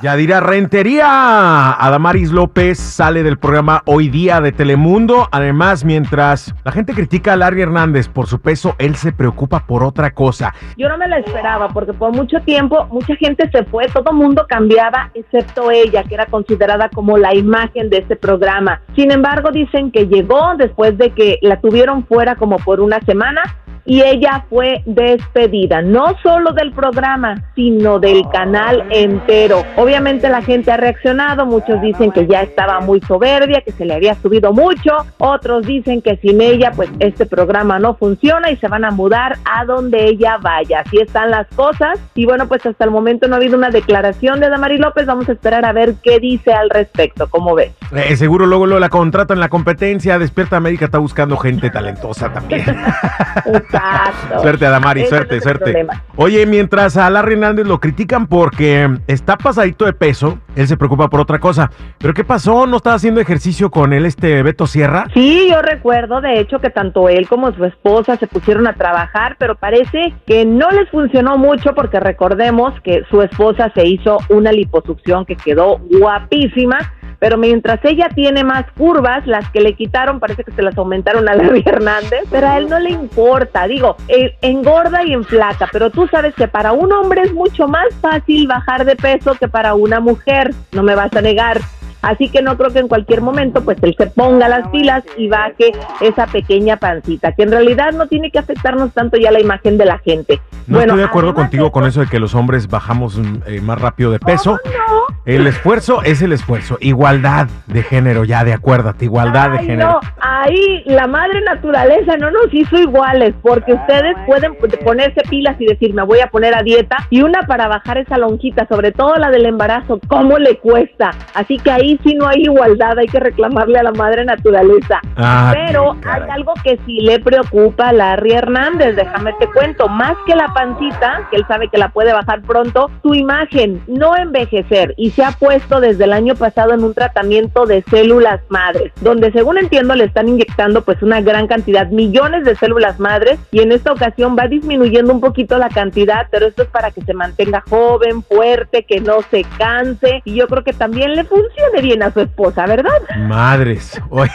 Yadira Rentería. Adamaris López sale del programa Hoy Día de Telemundo. Además, mientras la gente critica a Larry Hernández por su peso, él se preocupa por otra cosa. Yo no me la esperaba porque por mucho tiempo mucha gente se fue, todo mundo cambiaba excepto ella, que era considerada como la imagen de este programa. Sin embargo, dicen que llegó después de que la tuvieron fuera como por una semana y ella fue despedida, no solo del programa, sino del canal entero. Obviamente la gente ha reaccionado, muchos dicen que ya estaba muy soberbia, que se le había subido mucho, otros dicen que sin ella pues este programa no funciona y se van a mudar a donde ella vaya. Así están las cosas y bueno pues hasta el momento no ha habido una declaración de Damari López, vamos a esperar a ver qué dice al respecto, ¿cómo ves? Eh, seguro luego, luego la contrata en la competencia, Despierta América está buscando gente talentosa también. Exacto. Suerte, Adamari, suerte, no suerte. Oye, mientras a Larry Hernández lo critican porque está pasadito de peso, él se preocupa por otra cosa. ¿Pero qué pasó? ¿No estaba haciendo ejercicio con él este Beto Sierra? Sí, yo recuerdo de hecho que tanto él como su esposa se pusieron a trabajar, pero parece que no les funcionó mucho porque recordemos que su esposa se hizo una liposucción que quedó guapísima, pero mientras ella tiene más curvas, las que le quitaron parece que se las aumentaron a Larry Hernández, pero a él no le importa, digo, eh, engorda y enflaca, pero tú sabes que para un hombre es mucho más fácil bajar de peso que para una mujer, no me vas a negar. Así que no creo que en cualquier momento pues él se ponga las pilas y baje esa pequeña pancita, que en realidad no tiene que afectarnos tanto ya la imagen de la gente. No estoy de acuerdo contigo con eso- de que los hombres bajamos eh, más rápido de peso. ¿Cómo no? El esfuerzo es el esfuerzo. Igualdad de género, ya de acuérdate, igualdad de género. no, ahí la madre naturaleza no nos hizo iguales, porque ustedes pueden ponerse pilas y decir, me voy a poner a dieta, y una para bajar esa lonjita, sobre todo la del embarazo, ¿cómo le cuesta? Así que ahí sí no hay igualdad, hay que reclamarle a la madre naturaleza. Ah, Pero hay algo que sí le preocupa a Larry Hernández, déjame te cuento, más que la pancita, que él sabe que la puede bajar pronto, su imagen, no envejecer, y se ha puesto desde el año pasado en un tratamiento de células madres, donde según entiendo le están inyectando pues una gran cantidad, millones de células madres, y en esta ocasión va disminuyendo un poquito la cantidad, pero esto es para que se mantenga joven, fuerte, que no se canse, y yo creo que también le funcione bien a su esposa, ¿verdad? Madres. Oye.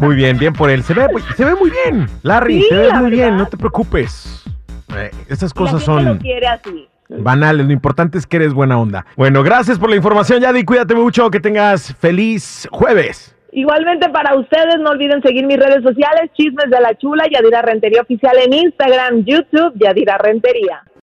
muy bien, bien por él. Se ve, se ve muy bien. Larry, Sí, se ve la muy bien, no te preocupes. Eh, estas La cosas gente lo son quiere así. Banales. Lo importante es que eres buena onda. Bueno, gracias por la información, Yadi. Cuídate mucho. Que tengas feliz jueves. Igualmente para ustedes, no olviden seguir mis redes sociales, Chismes de la Chula, Yadira Rentería Oficial en Instagram, YouTube, Yadira Rentería.